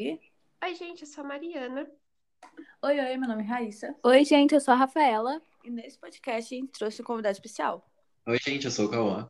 Gabi. Oi, gente, eu sou a Mariana. Oi, oi, meu nome é Raíssa. Oi, gente, eu sou a Rafaela. E nesse podcast a gente trouxe um convidado especial. Oi, gente, eu sou o Cauã.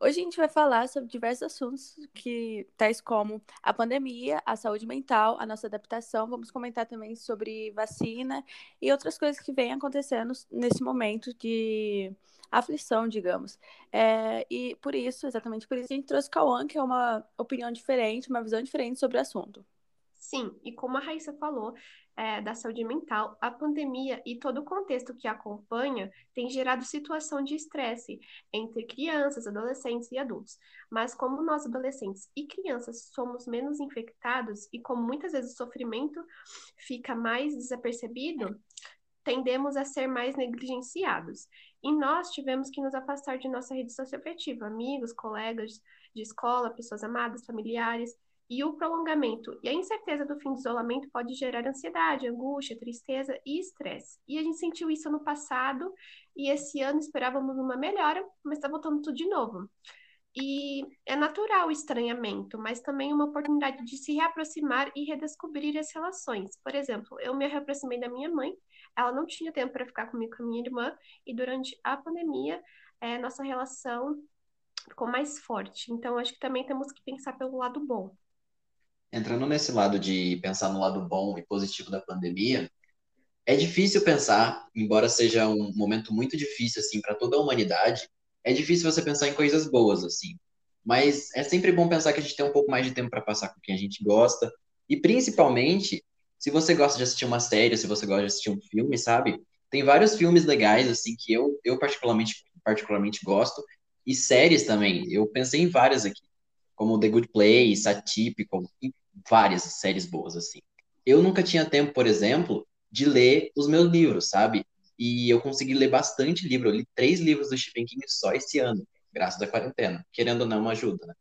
Hoje a gente vai falar sobre diversos assuntos, que tais como a pandemia, a saúde mental, a nossa adaptação. Vamos comentar também sobre vacina e outras coisas que vêm acontecendo nesse momento de aflição, digamos. É, e por isso, exatamente por isso, a gente trouxe o Cauã, que é uma opinião diferente, uma visão diferente sobre o assunto. Sim, e como a Raíssa falou, é, da saúde mental, a pandemia e todo o contexto que acompanha tem gerado situação de estresse entre crianças, adolescentes e adultos. Mas como nós adolescentes e crianças somos menos infectados e como muitas vezes o sofrimento fica mais desapercebido, tendemos a ser mais negligenciados. E nós tivemos que nos afastar de nossa rede socioafetiva, amigos, colegas de escola, pessoas amadas, familiares, e o prolongamento e a incerteza do fim do isolamento pode gerar ansiedade, angústia, tristeza e estresse. E a gente sentiu isso no passado e esse ano esperávamos uma melhora, mas está voltando tudo de novo. E é natural o estranhamento, mas também uma oportunidade de se reaproximar e redescobrir as relações. Por exemplo, eu me reaproximei da minha mãe, ela não tinha tempo para ficar comigo com a minha irmã, e durante a pandemia, é, nossa relação ficou mais forte. Então, acho que também temos que pensar pelo lado bom entrando nesse lado de pensar no lado bom e positivo da pandemia, é difícil pensar, embora seja um momento muito difícil assim para toda a humanidade, é difícil você pensar em coisas boas assim. Mas é sempre bom pensar que a gente tem um pouco mais de tempo para passar com quem a gente gosta e principalmente se você gosta de assistir uma série, se você gosta de assistir um filme, sabe? Tem vários filmes legais assim que eu eu particularmente particularmente gosto e séries também. Eu pensei em várias aqui, como The Good Place, Atypical, várias séries boas, assim. Eu nunca tinha tempo, por exemplo, de ler os meus livros, sabe? E eu consegui ler bastante livro. Eu li três livros do Stephen King só esse ano, graças à quarentena. Querendo ou não, ajuda, né?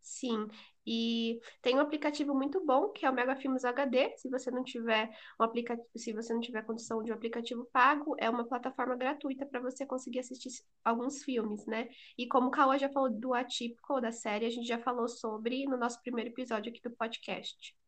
Sim, e tem um aplicativo muito bom que é o Mega Filmes HD. Se você não tiver um aplicativo, se você não tiver condição de um aplicativo pago, é uma plataforma gratuita para você conseguir assistir alguns filmes, né? E como o Cauã já falou do atípico da série, a gente já falou sobre no nosso primeiro episódio aqui do podcast.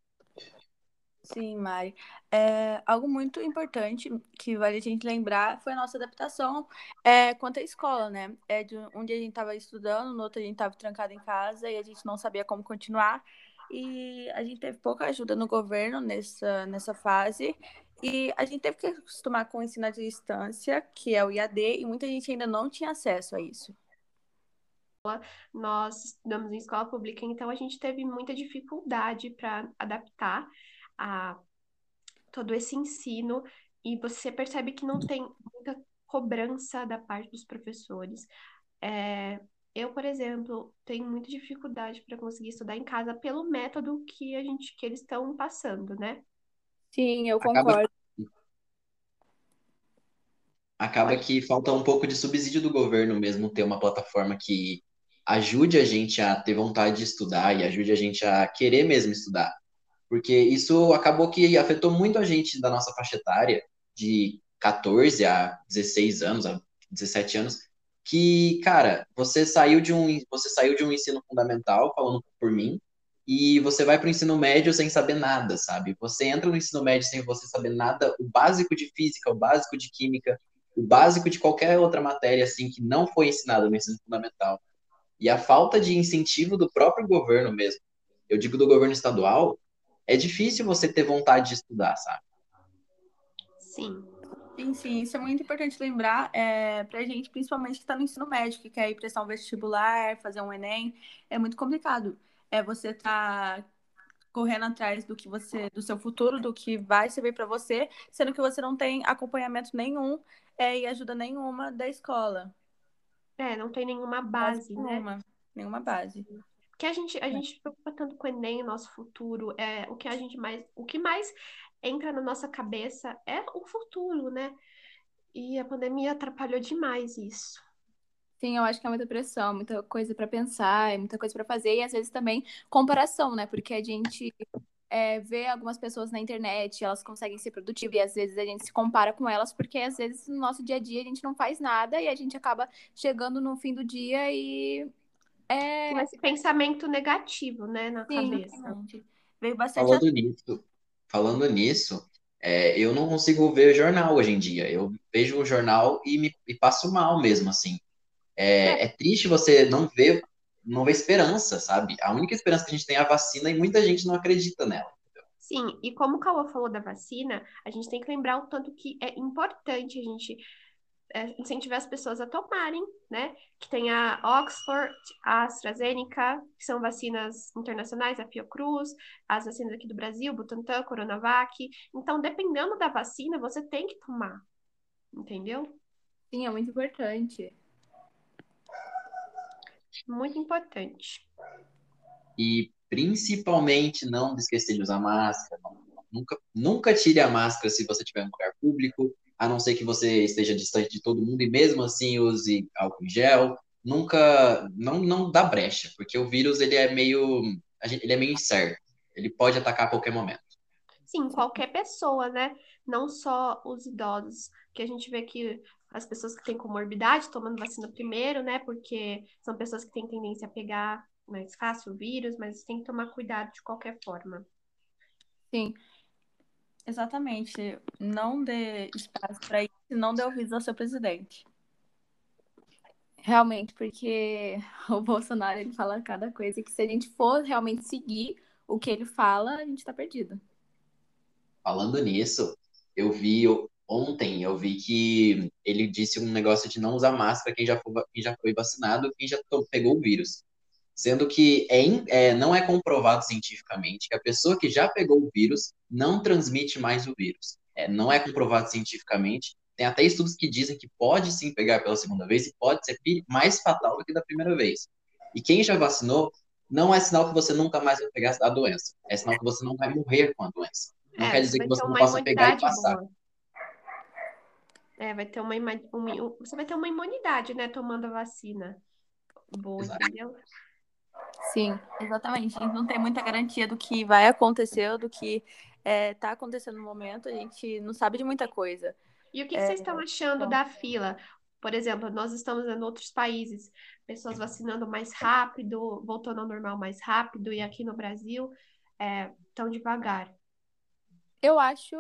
Sim, Mari. É, algo muito importante que vale a gente lembrar foi a nossa adaptação é, quanto à escola, né? É de um dia a gente estava estudando, no outro a gente estava trancado em casa e a gente não sabia como continuar. E a gente teve pouca ajuda no governo nessa, nessa fase. E a gente teve que acostumar com o ensino à distância, que é o IAD, e muita gente ainda não tinha acesso a isso. Nós estudamos em escola pública, então a gente teve muita dificuldade para adaptar a todo esse ensino e você percebe que não tem muita cobrança da parte dos professores. É, eu, por exemplo, tenho muita dificuldade para conseguir estudar em casa pelo método que a gente que eles estão passando, né? Sim, eu concordo. Acaba, Acaba que falta um pouco de subsídio do governo mesmo ter uma plataforma que ajude a gente a ter vontade de estudar e ajude a gente a querer mesmo estudar porque isso acabou que afetou muito a gente da nossa faixa etária, de 14 a 16 anos, a 17 anos, que, cara, você saiu de um, você saiu de um ensino fundamental, falando por mim, e você vai para o ensino médio sem saber nada, sabe? Você entra no ensino médio sem você saber nada, o básico de física, o básico de química, o básico de qualquer outra matéria, assim, que não foi ensinado no ensino fundamental. E a falta de incentivo do próprio governo mesmo, eu digo do governo estadual, é difícil você ter vontade de estudar, sabe? Sim. Sim, sim, isso é muito importante lembrar é, pra gente, principalmente que está no ensino médio, que quer ir prestar um vestibular, fazer um Enem, é muito complicado. É você tá correndo atrás do que você, do seu futuro, do que vai servir para você, sendo que você não tem acompanhamento nenhum é, e ajuda nenhuma da escola. É, não tem nenhuma base, base né? Nenhuma, nenhuma base. Porque a gente, a gente se preocupa tanto com o Enem, o nosso futuro, é, o que a gente mais, o que mais entra na nossa cabeça é o futuro, né? E a pandemia atrapalhou demais isso. Sim, eu acho que é muita pressão, muita coisa para pensar, muita coisa para fazer, e às vezes também comparação, né? Porque a gente é, vê algumas pessoas na internet, elas conseguem ser produtivas, e às vezes a gente se compara com elas, porque às vezes no nosso dia a dia a gente não faz nada e a gente acaba chegando no fim do dia e é... Com esse pensamento negativo, né, na Sim, cabeça. veio bastante. Falando nisso, falando nisso, é, eu não consigo ver jornal hoje em dia. Eu vejo o jornal e me e passo mal mesmo, assim. É, é triste você não ver, não ver esperança, sabe? A única esperança que a gente tem é a vacina e muita gente não acredita nela. Sim, e como o Cauã falou da vacina, a gente tem que lembrar o tanto que é importante a gente é, incentivar as pessoas a tomarem, né? Que tem a Oxford, a AstraZeneca, que são vacinas internacionais, a Fiocruz, as vacinas aqui do Brasil, Butantan, Coronavac. Então, dependendo da vacina, você tem que tomar, entendeu? Sim, é muito importante. Muito importante. E principalmente não esquecer de usar máscara. Nunca, nunca tire a máscara se você estiver em um lugar público, a não ser que você esteja distante de todo mundo e mesmo assim use álcool em gel. Nunca, não, não dá brecha, porque o vírus ele é meio, ele é meio incerto. Ele pode atacar a qualquer momento. Sim, qualquer pessoa, né? Não só os idosos, que a gente vê que as pessoas que têm comorbidade tomando vacina primeiro, né? Porque são pessoas que têm tendência a pegar mais fácil o vírus, mas tem que tomar cuidado de qualquer forma. Sim, exatamente. Não dê espaço para isso, não dê ouvidos ao seu presidente. Realmente, porque o Bolsonaro ele fala cada coisa que se a gente for realmente seguir o que ele fala, a gente está perdido. Falando nisso, eu vi ontem, eu vi que ele disse um negócio de não usar máscara quem já foi, quem já foi vacinado, quem já pegou o vírus sendo que é, é, não é comprovado cientificamente que a pessoa que já pegou o vírus não transmite mais o vírus. É, não é comprovado cientificamente. Tem até estudos que dizem que pode sim pegar pela segunda vez e pode ser mais fatal do que da primeira vez. E quem já vacinou, não é sinal que você nunca mais vai pegar a doença. É sinal que você não vai morrer com a doença. Não é, quer dizer que você não possa pegar e passar. Boa. É, vai ter uma, uma, você vai ter uma imunidade, né, tomando a vacina. Boa, Exato. entendeu? Sim, exatamente. A gente não tem muita garantia do que vai acontecer, do que está é, tá acontecendo no momento. A gente não sabe de muita coisa. E o que, é, que vocês estão achando bom. da fila? Por exemplo, nós estamos em outros países, pessoas vacinando mais rápido, voltando ao normal mais rápido, e aqui no Brasil é, tão devagar. Eu acho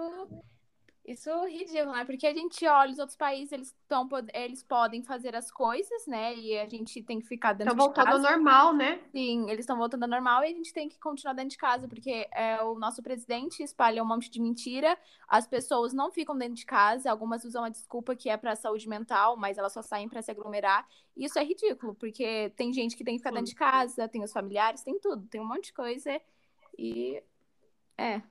isso é ridículo, né? Porque a gente olha os outros países, eles, tão, eles podem fazer as coisas, né? E a gente tem que ficar dentro tão de casa. Estão voltando ao normal, né? Sim, eles estão voltando ao normal e a gente tem que continuar dentro de casa, porque é, o nosso presidente espalha um monte de mentira, as pessoas não ficam dentro de casa, algumas usam a desculpa que é para saúde mental, mas elas só saem para se aglomerar. E isso é ridículo, porque tem gente que tem que ficar dentro de casa, tem os familiares, tem tudo, tem um monte de coisa. E é,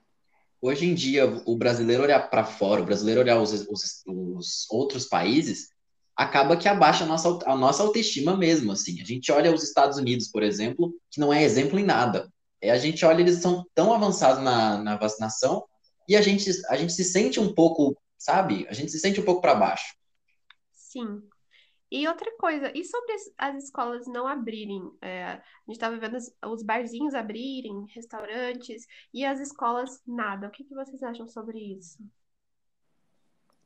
hoje em dia, o brasileiro olhar para fora, o brasileiro olhar os, os, os, outros países, acaba que abaixa a nossa, a nossa autoestima mesmo, assim. A gente olha os Estados Unidos, por exemplo, que não é exemplo em nada. É, a gente olha, eles são tão avançados na, na vacinação e a gente, a gente se sente um pouco, sabe? A gente se sente um pouco para baixo. Sim, e outra coisa, e sobre as, escolas não abrirem? É, a gente estava vendo os, os barzinhos abrirem, restaurantes, e as escolas nada. O que, que vocês acham sobre isso?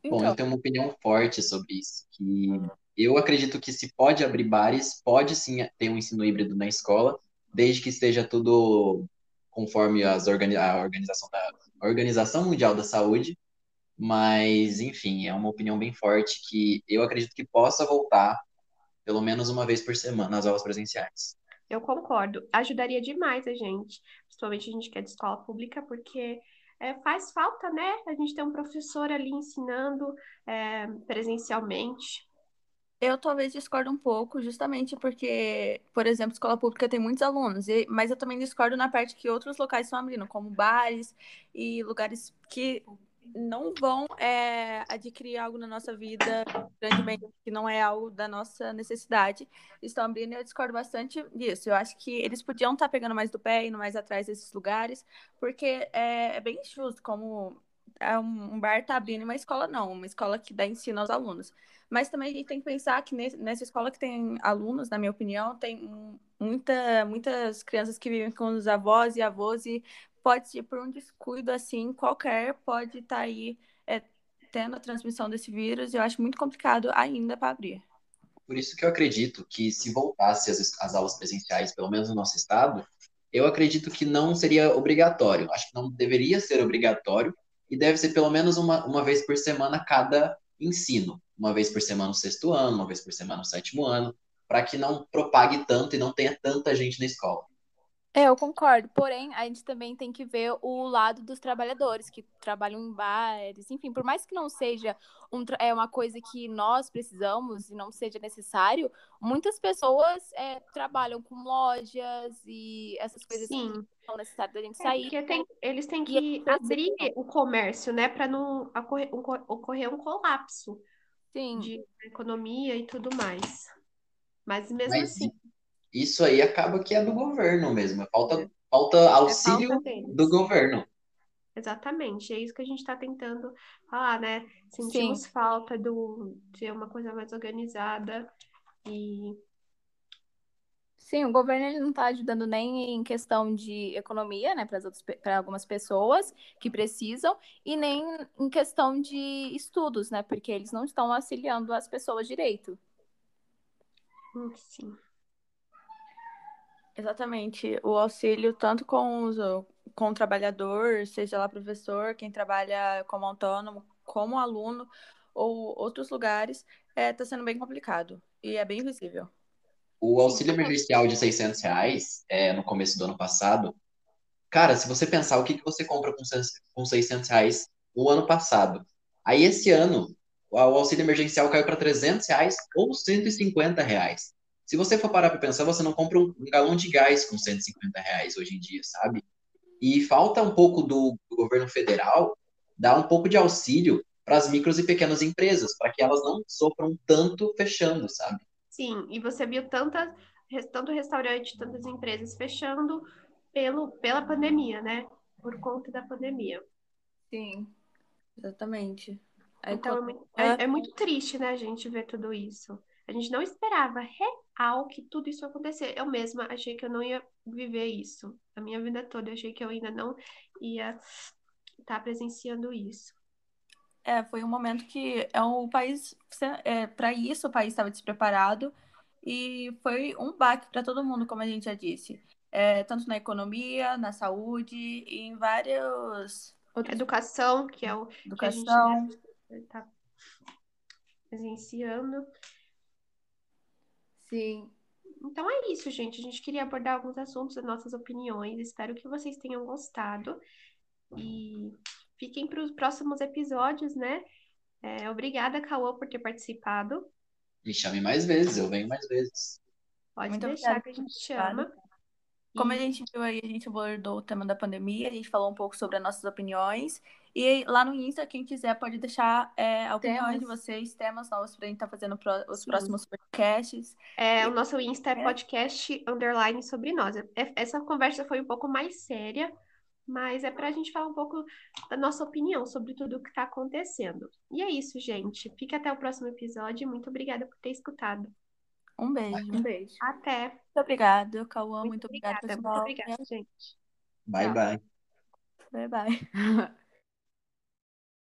Bom, então... eu tenho uma opinião forte sobre isso, que eu acredito que se pode abrir bares, pode sim ter um ensino híbrido na escola, desde que esteja tudo conforme as organi a organização da a Organização Mundial da Saúde, mas, enfim, é uma opinião bem forte que eu acredito que possa voltar pelo menos uma vez por semana nas aulas presenciais. Eu concordo. Ajudaria demais a gente, principalmente a gente que é de escola pública, porque é, faz falta, né? A gente ter um professor ali ensinando é, presencialmente. Eu talvez discordo um pouco, justamente porque, por exemplo, escola pública tem muitos alunos, mas eu também discordo na parte que outros locais estão abrindo, como bares e lugares que não vão é, adquirir algo na nossa vida grandemente que não é algo da nossa necessidade. Estão abrindo e eu discordo bastante disso. Eu acho que eles podiam estar pegando mais do pé, indo mais atrás desses lugares, porque é, é bem justo como é um bar está abrindo uma escola não, uma escola que dá ensino aos alunos. Mas também a gente tem que pensar que nessa escola que tem alunos, na minha opinião, tem muita, muitas crianças que vivem com os avós e avós e pode ser por um descuido assim, qualquer pode estar tá aí é, tendo a transmissão desse vírus, eu acho muito complicado ainda para abrir. Por isso que eu acredito que se voltasse as, as aulas presenciais, pelo menos no nosso estado, eu acredito que não seria obrigatório. Acho que não deveria ser obrigatório e deve ser pelo menos uma, uma vez por semana cada ensino. Uma vez por semana no sexto ano, uma vez por semana no sétimo ano, para que não propague tanto e não tenha tanta gente na escola. É, eu concordo. Porém, a gente também tem que ver o lado dos trabalhadores que trabalham em bares, enfim, por mais que não seja um, é uma coisa que nós precisamos e não seja necessário, muitas pessoas é, trabalham com lojas e essas coisas Sim. que são necessárias da gente É, sair. porque tem, eles têm que é abrir o comércio, né, para não ocorrer um, co- ocorrer um colapso Sim, de economia e tudo mais. Mas mesmo Mas assim, isso aí acaba que é do governo mesmo. Falta, É. falta é auxílio falta do governo. Exatamente, é isso que a gente está tentando falar, né? Sim. Sentimos falta do, de uma coisa mais organizada e sim, o governo ele não está ajudando nem em questão de economia, né, para para algumas pessoas que precisam, e nem em questão de estudos, né, porque eles não estão auxiliando as pessoas direito. hum, sim. Exatamente. O auxílio, tanto com, os, com o trabalhador, seja lá professor, quem trabalha como autônomo, como aluno, ou outros lugares, está sendo bem complicado. E é bem visível. O auxílio emergencial de 600 reais, é, no começo do ano passado, cara, se você pensar o que, que você compra com, se- com 600 reais o ano passado, aí esse ano o auxílio emergencial caiu para 300 reais ou 150 reais. Se você for parar para pensar, você não compra um, um galão de gás com 150 reais hoje em dia, sabe? E falta um pouco do, do governo federal dar um pouco de auxílio para as micros e pequenas empresas, para que elas não sofram tanto fechando, sabe? Sim, e você viu tantas, tanto restaurante, tantas empresas fechando pelo, pela pandemia, né? Por conta da pandemia. Sim. Exatamente. Aí Então é muito, é, é muito triste, né, a gente ver tudo isso. A gente não esperava real que tudo isso acontecesse. Eu mesma achei que eu não ia viver isso. A minha vida toda eu achei que eu ainda não ia estar presenciando isso. É, foi um momento que é o país, é, para isso o país estava despreparado e foi um baque para todo mundo, como a gente já disse, É, tanto na economia, na saúde e em vários outros Educação, que é o educação. está presenciando. Sim. Então é isso, gente. A gente queria abordar alguns assuntos, as nossas opiniões. Espero que vocês tenham gostado. E fiquem para os próximos episódios, né? É, obrigada, Cauã, por ter participado. Me chame mais vezes, eu venho mais vezes. Pode Muito deixar obrigada que a gente chama. Como a gente viu aí, a gente abordou o tema da pandemia, a gente falou um pouco sobre as nossas opiniões. E lá no Insta, quem quiser pode deixar é, opiniões de Temas. vocês, temas novos para a gente estar fazendo pro- os Sim. próximos podcasts. É, o nosso Insta é É. podcast underline sobre nós. É- Essa conversa foi um pouco mais séria, mas é para a gente falar um pouco da nossa opinião sobre tudo o que está acontecendo. E é isso, gente. Fique até o próximo episódio. Muito obrigada por ter escutado. Um beijo. Um beijo. Até. Muito obrigada, Cauã. Muito Muito obrigada, obrigada. pessoal. Muito obrigada, gente. Bye, Tchau. bye. Bye, bye.